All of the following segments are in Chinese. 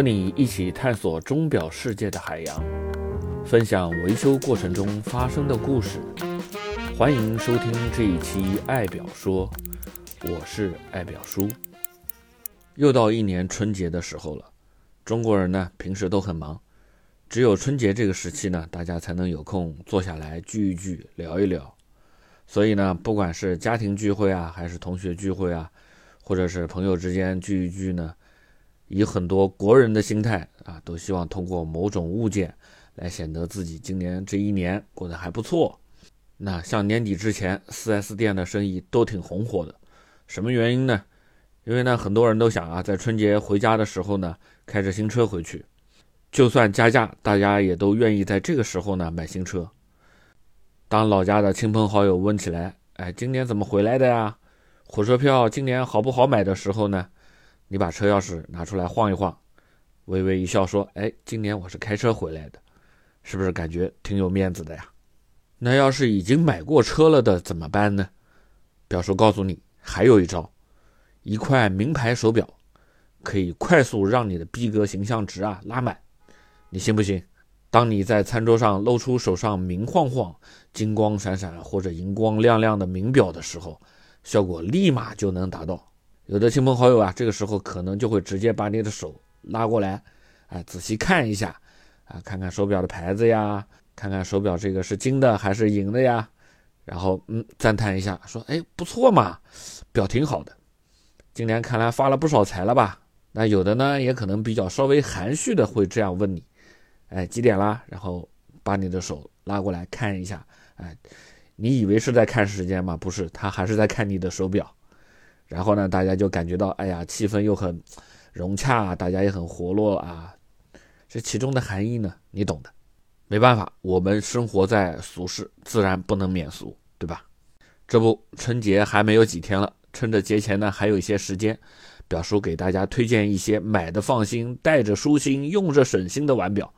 和你一起探索钟表世界的海洋，分享维修过程中发生的故事。欢迎收听这一期《爱表说》，我是爱表叔。又到一年春节的时候了，中国人呢平时都很忙，只有春节这个时期呢，大家才能有空坐下来聚一聚，聊一聊。所以呢，不管是家庭聚会啊，还是同学聚会啊，或者是朋友之间聚一聚呢。以很多国人的心态啊，都希望通过某种物件来显得自己今年这一年过得还不错。那像年底之前，4S 店的生意都挺红火的。什么原因呢？因为呢，很多人都想啊，在春节回家的时候呢，开着新车回去。就算加价，大家也都愿意在这个时候呢买新车。当老家的亲朋好友问起来：“哎，今年怎么回来的呀？火车票今年好不好买？”的时候呢？你把车钥匙拿出来晃一晃，微微一笑说：“哎，今年我是开车回来的，是不是感觉挺有面子的呀？”那要是已经买过车了的怎么办呢？表叔告诉你，还有一招，一块名牌手表可以快速让你的逼格形象值啊拉满，你信不信？当你在餐桌上露出手上明晃晃、金光闪闪或者银光亮亮的名表的时候，效果立马就能达到。有的亲朋好友啊，这个时候可能就会直接把你的手拉过来，哎，仔细看一下，啊，看看手表的牌子呀，看看手表这个是金的还是银的呀，然后嗯，赞叹一下，说，哎，不错嘛，表挺好的，今年看来发了不少财了吧？那有的呢，也可能比较稍微含蓄的会这样问你，哎，几点啦？然后把你的手拉过来看一下，哎，你以为是在看时间吗？不是，他还是在看你的手表。然后呢，大家就感觉到，哎呀，气氛又很融洽，大家也很活络啊。这其中的含义呢，你懂的。没办法，我们生活在俗世，自然不能免俗，对吧？这不，春节还没有几天了，趁着节前呢还有一些时间，表叔给大家推荐一些买的放心、戴着舒心、用着省心的腕表，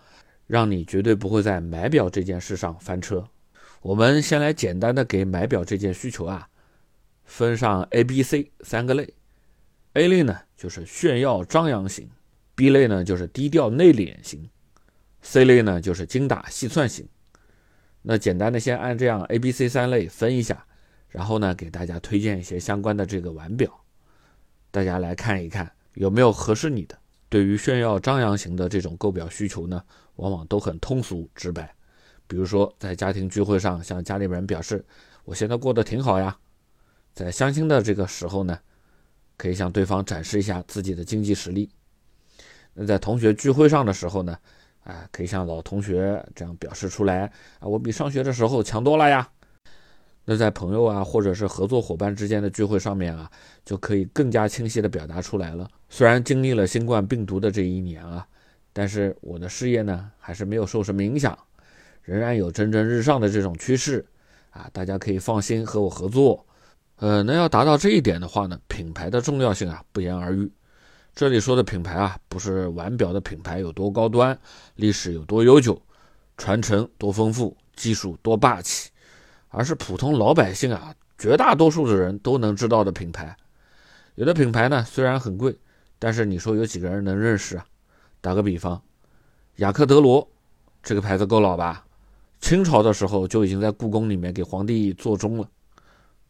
让你绝对不会在买表这件事上翻车。我们先来简单的给买表这件需求啊。分上 A、B、C 三个类，A 类呢就是炫耀张扬型，B 类呢就是低调内敛型，C 类呢就是精打细算型。那简单的先按这样 A、B、C 三类分一下，然后呢给大家推荐一些相关的这个腕表，大家来看一看有没有合适你的。对于炫耀张扬型的这种购表需求呢，往往都很通俗直白，比如说在家庭聚会上向家里人表示，我现在过得挺好呀。在相亲的这个时候呢，可以向对方展示一下自己的经济实力。那在同学聚会上的时候呢，啊，可以向老同学这样表示出来啊，我比上学的时候强多了呀。那在朋友啊，或者是合作伙伴之间的聚会上面啊，就可以更加清晰的表达出来了。虽然经历了新冠病毒的这一年啊，但是我的事业呢，还是没有受什么影响，仍然有蒸蒸日上的这种趋势啊，大家可以放心和我合作。呃，那要达到这一点的话呢，品牌的重要性啊不言而喻。这里说的品牌啊，不是腕表的品牌有多高端，历史有多悠久，传承多丰富，技术多霸气，而是普通老百姓啊，绝大多数的人都能知道的品牌。有的品牌呢虽然很贵，但是你说有几个人能认识啊？打个比方，雅克德罗这个牌子够老吧？清朝的时候就已经在故宫里面给皇帝做钟了。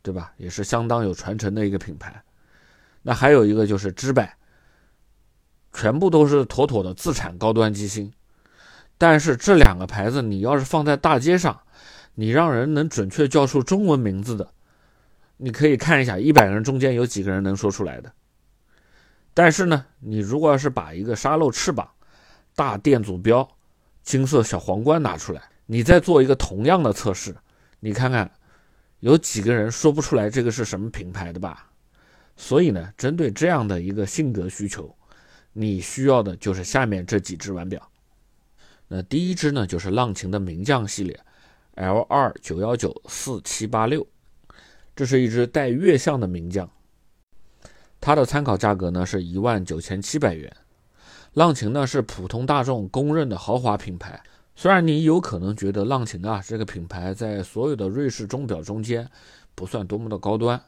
对吧？也是相当有传承的一个品牌。那还有一个就是知柏，全部都是妥妥的自产高端机芯。但是这两个牌子，你要是放在大街上，你让人能准确叫出中文名字的，你可以看一下，一百人中间有几个人能说出来的。但是呢，你如果要是把一个沙漏翅膀、大电阻标、金色小皇冠拿出来，你再做一个同样的测试，你看看。有几个人说不出来这个是什么品牌的吧？所以呢，针对这样的一个性格需求，你需要的就是下面这几只腕表。那第一只呢，就是浪琴的名将系列，L 二九幺九四七八六，这是一只带月相的名将，它的参考价格呢是一万九千七百元。浪琴呢是普通大众公认的豪华品牌。虽然你有可能觉得浪琴啊这个品牌在所有的瑞士钟表中间不算多么的高端，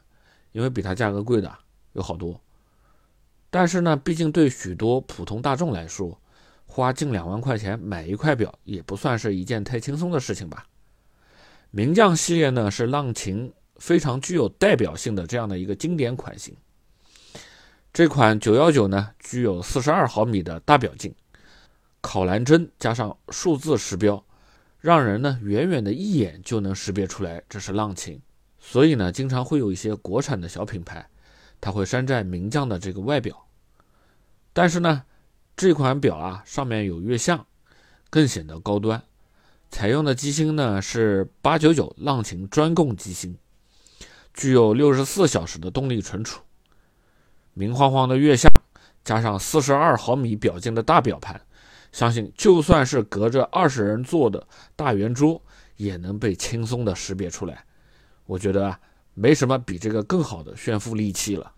因为比它价格贵的有好多，但是呢，毕竟对许多普通大众来说，花近两万块钱买一块表也不算是一件太轻松的事情吧。名匠系列呢是浪琴非常具有代表性的这样的一个经典款型。这款九幺九呢具有四十二毫米的大表径，考蓝针加上数字时标，让人呢远远的一眼就能识别出来这是浪琴。所以呢，经常会有一些国产的小品牌，它会山寨名将的这个外表。但是呢，这款表啊上面有月相，更显得高端。采用的机芯呢是八九九浪琴专供机芯，具有六十四小时的动力存储。明晃晃的月相，加上四十二毫米表径的大表盘，相信就算是隔着二十人坐的大圆桌，也能被轻松的识别出来。我觉得啊，没什么比这个更好的炫富利器了。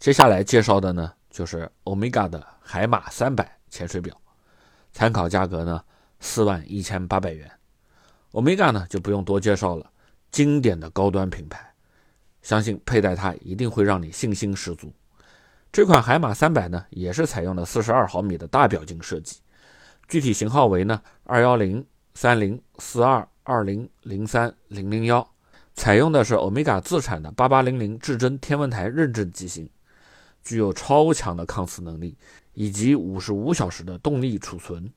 接下来介绍的呢。就是欧米伽的海马三百潜水表，参考价格呢四万一千八百元。欧米伽呢就不用多介绍了，经典的高端品牌，相信佩戴它一定会让你信心十足。这款海马三百呢也是采用了四十二毫米的大表径设计，具体型号为呢二幺零三零四二二零零三零零幺，采用的是欧米伽自产的八八零零至臻天文台认证机型。具有超强的抗磁能力，以及五十五小时的动力储存。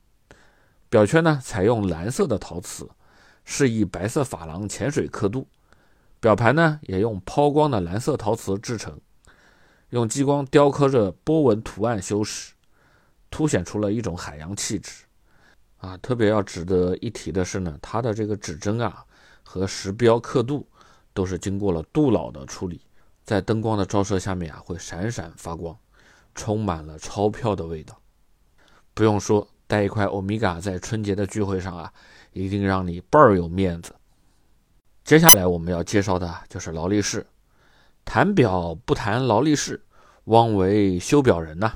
表圈呢采用蓝色的陶瓷，适宜白色珐琅潜水刻度。表盘呢也用抛光的蓝色陶瓷制成，用激光雕刻着波纹图案修饰，凸显出了一种海洋气质。啊，特别要值得一提的是呢，它的这个指针啊和时标刻度都是经过了镀老的处理。在灯光的照射下面啊，会闪闪发光，充满了钞票的味道。不用说，带一块欧米伽在春节的聚会上啊，一定让你倍儿有面子。接下来我们要介绍的就是劳力士。谈表不谈劳力士，枉为修表人呐。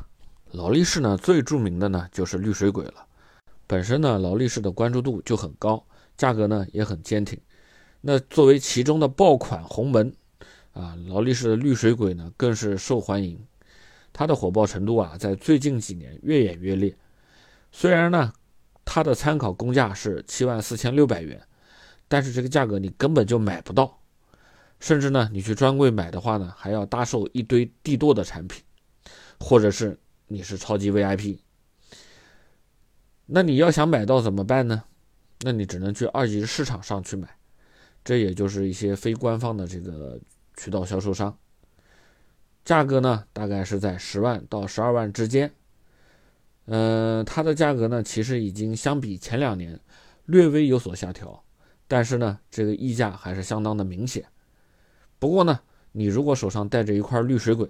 劳力士呢，最著名的呢就是绿水鬼了。本身呢，劳力士的关注度就很高，价格呢也很坚挺。那作为其中的爆款红门。啊，劳力士的绿水鬼呢更是受欢迎，它的火爆程度啊，在最近几年越演越烈。虽然呢，它的参考工价是七万四千六百元，但是这个价格你根本就买不到，甚至呢，你去专柜买的话呢，还要搭售一堆地垛的产品，或者是你是超级 VIP。那你要想买到怎么办呢？那你只能去二级市场上去买，这也就是一些非官方的这个。渠道销售商，价格呢大概是在十万到十二万之间。嗯，它的价格呢其实已经相比前两年略微有所下调，但是呢这个溢价还是相当的明显。不过呢，你如果手上带着一块绿水鬼，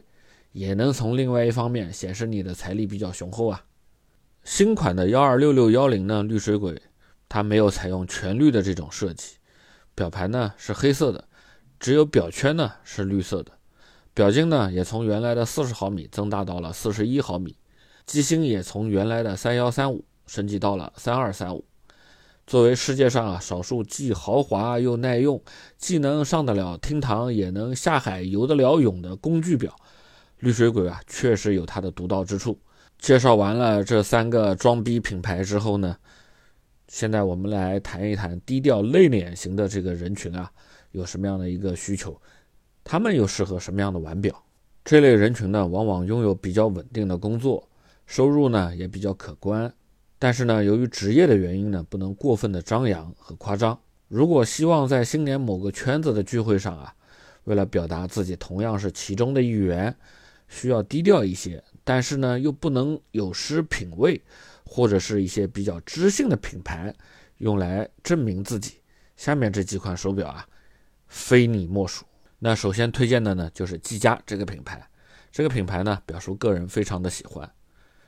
也能从另外一方面显示你的财力比较雄厚啊。新款的幺二六六幺零呢绿水鬼，它没有采用全绿的这种设计，表盘呢是黑色的。只有表圈呢是绿色的，表径呢也从原来的四十毫米增大到了四十一毫米，机芯也从原来的三幺三五升级到了三二三五。作为世界上啊少数既豪华又耐用，既能上得了厅堂，也能下海游得了泳的工具表，绿水鬼啊确实有它的独到之处。介绍完了这三个装逼品牌之后呢，现在我们来谈一谈低调内敛型的这个人群啊。有什么样的一个需求，他们又适合什么样的腕表？这类人群呢，往往拥有比较稳定的工作，收入呢也比较可观。但是呢，由于职业的原因呢，不能过分的张扬和夸张。如果希望在新年某个圈子的聚会上啊，为了表达自己同样是其中的一员，需要低调一些，但是呢又不能有失品味，或者是一些比较知性的品牌，用来证明自己。下面这几款手表啊。非你莫属。那首先推荐的呢，就是技嘉这个品牌。这个品牌呢，表叔个人非常的喜欢。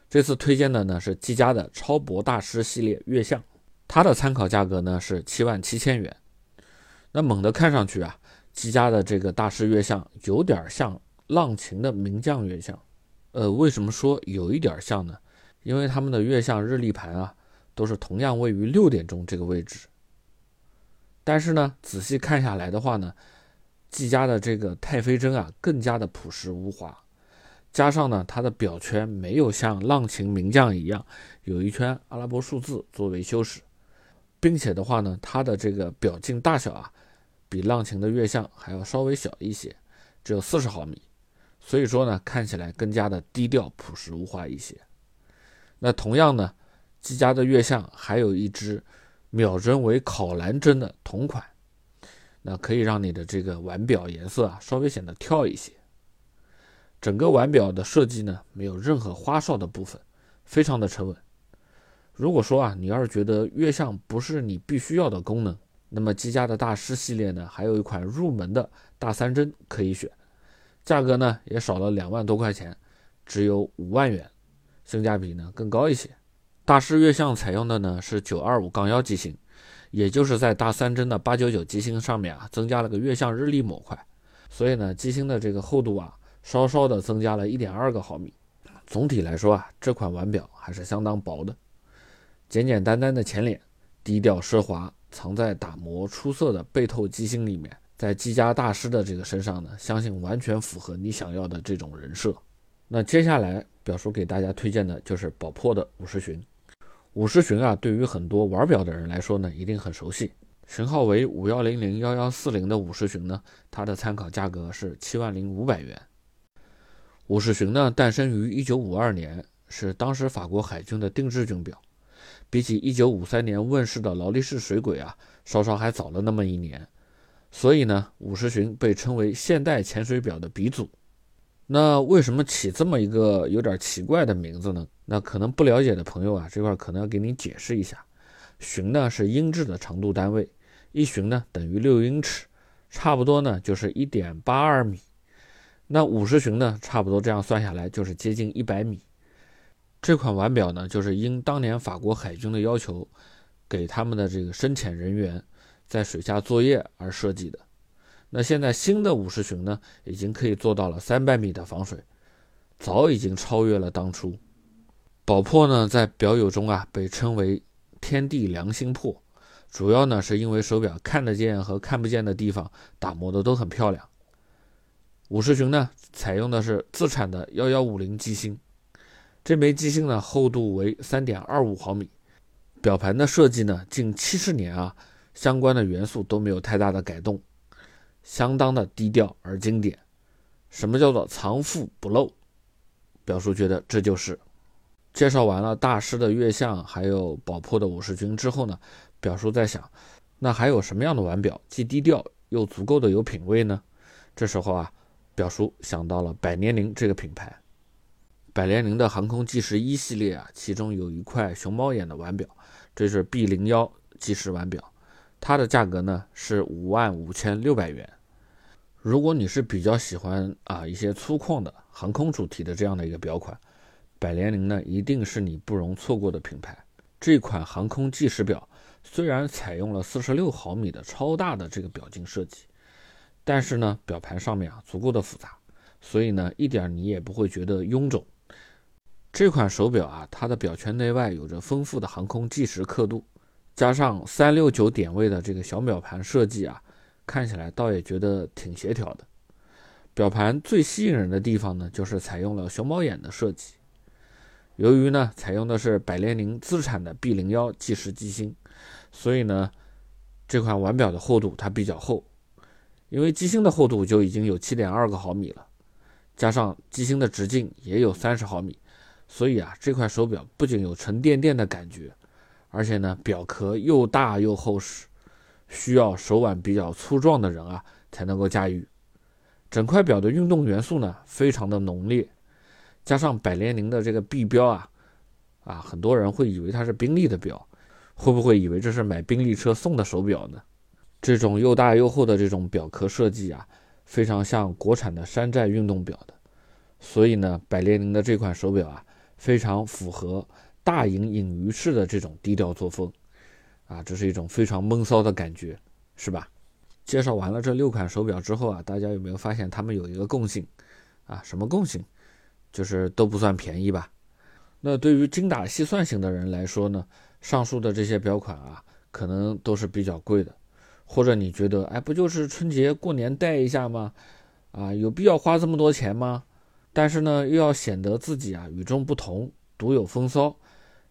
这次推荐的呢是技嘉的超薄大师系列月相，它的参考价格呢是七万七千元。那猛的看上去啊，技嘉的这个大师月相有点像浪琴的名将月相。呃，为什么说有一点像呢？因为他们的月相日历盘啊，都是同样位于六点钟这个位置。但是呢，仔细看下来的话呢，技嘉的这个太妃针啊，更加的朴实无华。加上呢，它的表圈没有像浪琴名将一样有一圈阿拉伯数字作为修饰，并且的话呢，它的这个表径大小啊，比浪琴的月相还要稍微小一些，只有四十毫米，所以说呢，看起来更加的低调朴实无华一些。那同样呢，积家的月相还有一只秒针为考蓝针的同款，那可以让你的这个腕表颜色啊稍微显得跳一些。整个腕表的设计呢，没有任何花哨的部分，非常的沉稳。如果说啊，你要是觉得月相不是你必须要的功能，那么积家的大师系列呢，还有一款入门的大三针可以选，价格呢也少了两万多块钱，只有五万元，性价比呢更高一些。大师月相采用的呢是九二五杠幺机芯，也就是在大三针的八九九机芯上面啊增加了个月相日历模块，所以呢机芯的这个厚度啊。稍稍的增加了一点二个毫米，总体来说啊，这款腕表还是相当薄的，简简单单的前脸，低调奢华，藏在打磨出色的背透机芯里面，在积家大师的这个身上呢，相信完全符合你想要的这种人设。那接下来表叔给大家推荐的就是宝珀的五十巡，五十巡啊，对于很多玩表的人来说呢，一定很熟悉，型号为五幺零零幺幺四零的五十巡呢，它的参考价格是七万零五百元。五十巡呢，诞生于一九五二年，是当时法国海军的定制军表，比起一九五三年问世的劳力士水鬼啊，稍稍还早了那么一年，所以呢，五十寻被称为现代潜水表的鼻祖。那为什么起这么一个有点奇怪的名字呢？那可能不了解的朋友啊，这块可能要给你解释一下，寻呢是英制的长度单位，一寻呢等于六英尺，差不多呢就是一点八二米。那五十寻呢，差不多这样算下来就是接近一百米。这款腕表呢，就是因当年法国海军的要求，给他们的这个深潜人员在水下作业而设计的。那现在新的五十巡呢，已经可以做到了三百米的防水，早已经超越了当初。宝珀呢，在表友中啊，被称为“天地良心珀”，主要呢是因为手表看得见和看不见的地方打磨的都很漂亮。五十巡呢，采用的是自产的幺幺五零机芯，这枚机芯呢厚度为三点二五毫米，表盘的设计呢近七十年啊，相关的元素都没有太大的改动，相当的低调而经典。什么叫做藏富不露？表叔觉得这就是介绍完了大师的月相，还有宝珀的五十巡之后呢，表叔在想，那还有什么样的腕表既低调又足够的有品位呢？这时候啊。表叔想到了百年灵这个品牌，百年灵的航空计时一系列啊，其中有一块熊猫眼的腕表，这是 B 零幺计时腕表，它的价格呢是五万五千六百元。如果你是比较喜欢啊一些粗犷的航空主题的这样的一个表款，百年灵呢一定是你不容错过的品牌。这款航空计时表虽然采用了四十六毫米的超大的这个表径设计。但是呢，表盘上面啊足够的复杂，所以呢一点你也不会觉得臃肿。这款手表啊，它的表圈内外有着丰富的航空计时刻度，加上三六九点位的这个小表盘设计啊，看起来倒也觉得挺协调的。表盘最吸引人的地方呢，就是采用了熊猫眼的设计。由于呢采用的是百年灵自产的 B 零幺计时机芯，所以呢这款腕表的厚度它比较厚。因为机芯的厚度就已经有七点二个毫米了，加上机芯的直径也有三十毫米，所以啊，这块手表不仅有沉甸甸的感觉，而且呢，表壳又大又厚实，需要手腕比较粗壮的人啊才能够驾驭。整块表的运动元素呢非常的浓烈，加上百年灵的这个臂标啊，啊，很多人会以为它是宾利的表，会不会以为这是买宾利车送的手表呢？这种又大又厚的这种表壳设计啊，非常像国产的山寨运动表的，所以呢，百年灵的这款手表啊，非常符合大隐隐于市的这种低调作风，啊，这是一种非常闷骚的感觉，是吧？介绍完了这六款手表之后啊，大家有没有发现它们有一个共性？啊，什么共性？就是都不算便宜吧？那对于精打细算型的人来说呢，上述的这些表款啊，可能都是比较贵的。或者你觉得，哎，不就是春节过年戴一下吗？啊，有必要花这么多钱吗？但是呢，又要显得自己啊与众不同、独有风骚，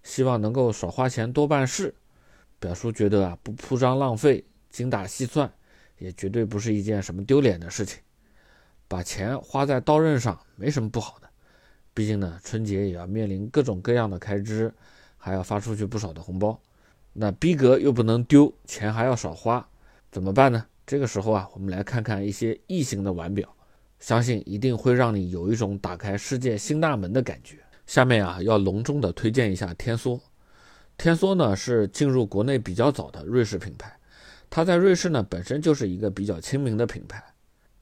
希望能够少花钱多办事。表叔觉得啊，不铺张浪费、精打细算，也绝对不是一件什么丢脸的事情。把钱花在刀刃上没什么不好的，毕竟呢，春节也要面临各种各样的开支，还要发出去不少的红包。那逼格又不能丢，钱还要少花，怎么办呢？这个时候啊，我们来看看一些异形的腕表。相信一定会让你有一种打开世界新大门的感觉。下面啊，要隆重的推荐一下天梭。天梭呢是进入国内比较早的瑞士品牌，它在瑞士呢本身就是一个比较亲民的品牌。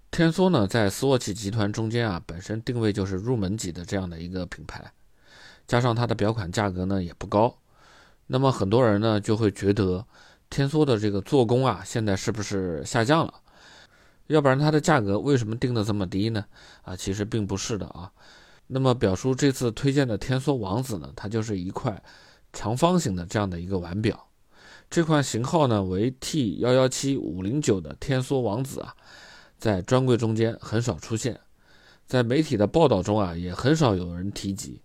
天梭呢在斯沃琪集团中间啊，本身定位就是入门级的这样的一个品牌，加上它的表款价格呢也不高，那么很多人呢就会觉得天梭的这个做工啊，现在是不是下降了？要不然它的价格为什么定的这么低呢？啊，其实并不是的啊。那么表叔这次推荐的天梭王子呢，它就是一块长方形的这样的一个腕表。这款型号呢为 T 幺幺七五零九的天梭王子啊，在专柜中间很少出现，在媒体的报道中啊也很少有人提及，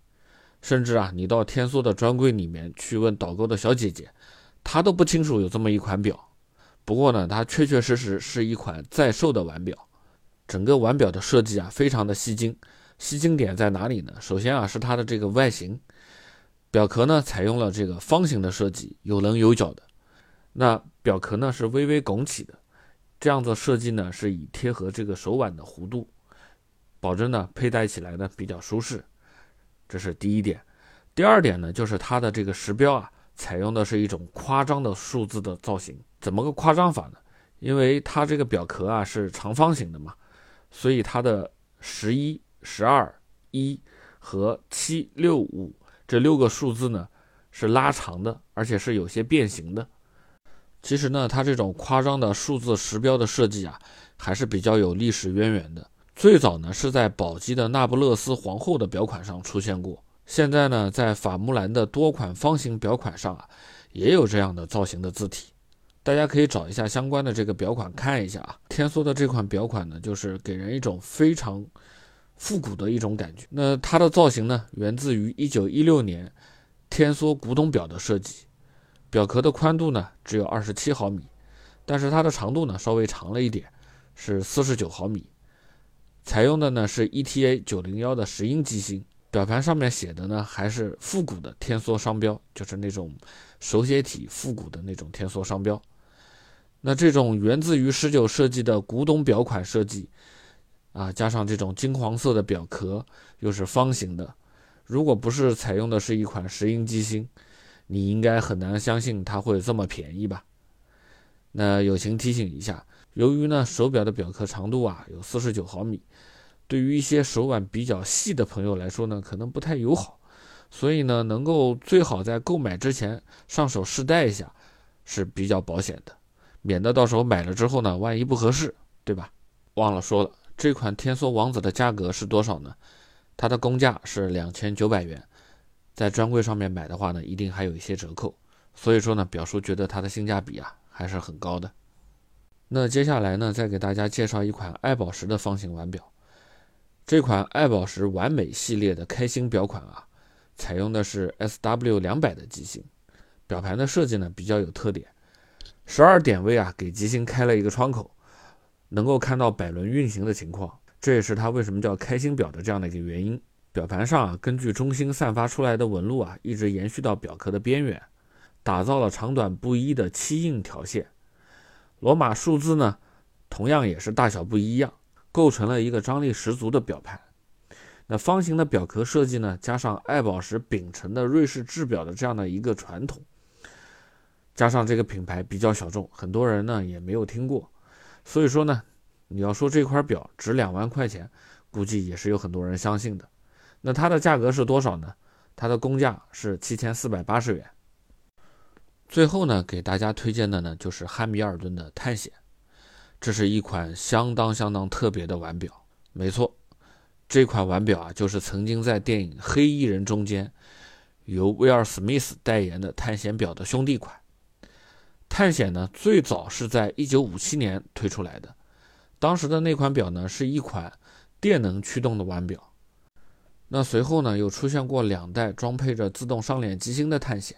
甚至啊你到天梭的专柜里面去问导购的小姐姐，她都不清楚有这么一款表。不过呢，它确确实实是一款在售的腕表，整个腕表的设计啊，非常的吸睛。吸睛点在哪里呢？首先啊，是它的这个外形，表壳呢采用了这个方形的设计，有棱有角的。那表壳呢是微微拱起的，这样子设计呢是以贴合这个手腕的弧度，保证呢佩戴起来呢比较舒适。这是第一点。第二点呢，就是它的这个时标啊。采用的是一种夸张的数字的造型，怎么个夸张法呢？因为它这个表壳啊是长方形的嘛，所以它的十一、十二、一和七六五这六个数字呢是拉长的，而且是有些变形的。其实呢，它这种夸张的数字时标的设计啊，还是比较有历史渊源的。最早呢是在宝玑的那不勒斯皇后的表款上出现过。现在呢，在法穆兰的多款方形表款上啊，也有这样的造型的字体，大家可以找一下相关的这个表款看一下啊。天梭的这款表款呢，就是给人一种非常复古的一种感觉。那它的造型呢，源自于1916年天梭古董表的设计，表壳的宽度呢只有27毫米，但是它的长度呢稍微长了一点，是49毫米，采用的呢是 ETA 901的石英机芯。表盘上面写的呢，还是复古的天梭商标，就是那种手写体复古的那种天梭商标。那这种源自于十九世纪的古董表款设计，啊，加上这种金黄色的表壳，又是方形的，如果不是采用的是一款石英机芯，你应该很难相信它会这么便宜吧？那友情提醒一下，由于呢手表的表壳长度啊有四十九毫米。对于一些手腕比较细的朋友来说呢，可能不太友好，所以呢，能够最好在购买之前上手试戴一下，是比较保险的，免得到时候买了之后呢，万一不合适，对吧？忘了说了，这款天梭王子的价格是多少呢？它的公价是两千九百元，在专柜上面买的话呢，一定还有一些折扣，所以说呢，表叔觉得它的性价比啊还是很高的。那接下来呢，再给大家介绍一款爱宝石的方形腕表。这款爱宝石完美系列的开心表款啊，采用的是 SW 两百的机芯，表盘的设计呢比较有特点，十二点位啊给机芯开了一个窗口，能够看到摆轮运行的情况，这也是它为什么叫开心表的这样的一个原因。表盘上啊，根据中心散发出来的纹路啊，一直延续到表壳的边缘，打造了长短不一的七印条线，罗马数字呢，同样也是大小不一样。构成了一个张力十足的表盘。那方形的表壳设计呢，加上爱宝石秉承的瑞士制表的这样的一个传统，加上这个品牌比较小众，很多人呢也没有听过。所以说呢，你要说这块表值两万块钱，估计也是有很多人相信的。那它的价格是多少呢？它的公价是七千四百八十元。最后呢，给大家推荐的呢就是汉密尔顿的探险。这是一款相当相当特别的腕表，没错，这款腕表啊，就是曾经在电影《黑衣人》中间由威尔·史密斯代言的探险表的兄弟款。探险呢，最早是在1957年推出来的，当时的那款表呢，是一款电能驱动的腕表，那随后呢，又出现过两代装配着自动上脸机芯的探险。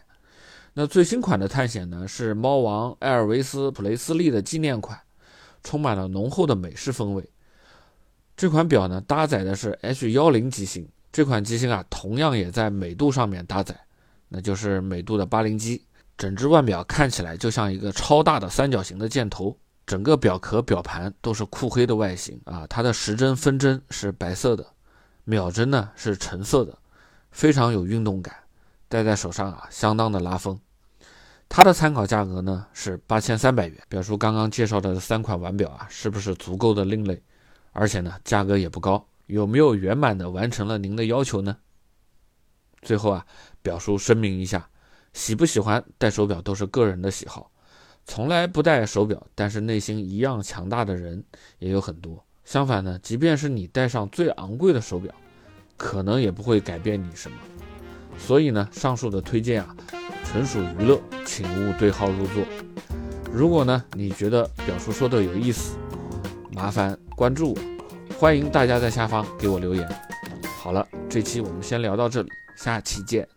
那最新款的探险呢，是猫王艾尔维斯·普雷斯利的纪念款，充满了浓厚的美式风味。这款表呢，搭载的是 H 幺零机芯，这款机芯啊，同样也在美度上面搭载，那就是美度的八零机。整只腕表看起来就像一个超大的三角形的箭头，整个表壳、表盘都是酷黑的外形啊。它的时针、分针是白色的，秒针呢是橙色的，非常有运动感，戴在手上啊，相当的拉风。它的参考价格呢是八千三百元。表叔刚刚介绍的三款腕表啊，是不是足够的另类？而且呢，价格也不高。有没有圆满的完成了您的要求呢？最后啊，表叔声明一下，喜不喜欢戴手表都是个人的喜好。从来不戴手表，但是内心一样强大的人也有很多。相反呢，即便是你戴上最昂贵的手表，可能也不会改变你什么。所以呢，上述的推荐啊。纯属娱乐，请勿对号入座。如果呢，你觉得表叔说的有意思，麻烦关注我，欢迎大家在下方给我留言。好了，这期我们先聊到这里，下期见。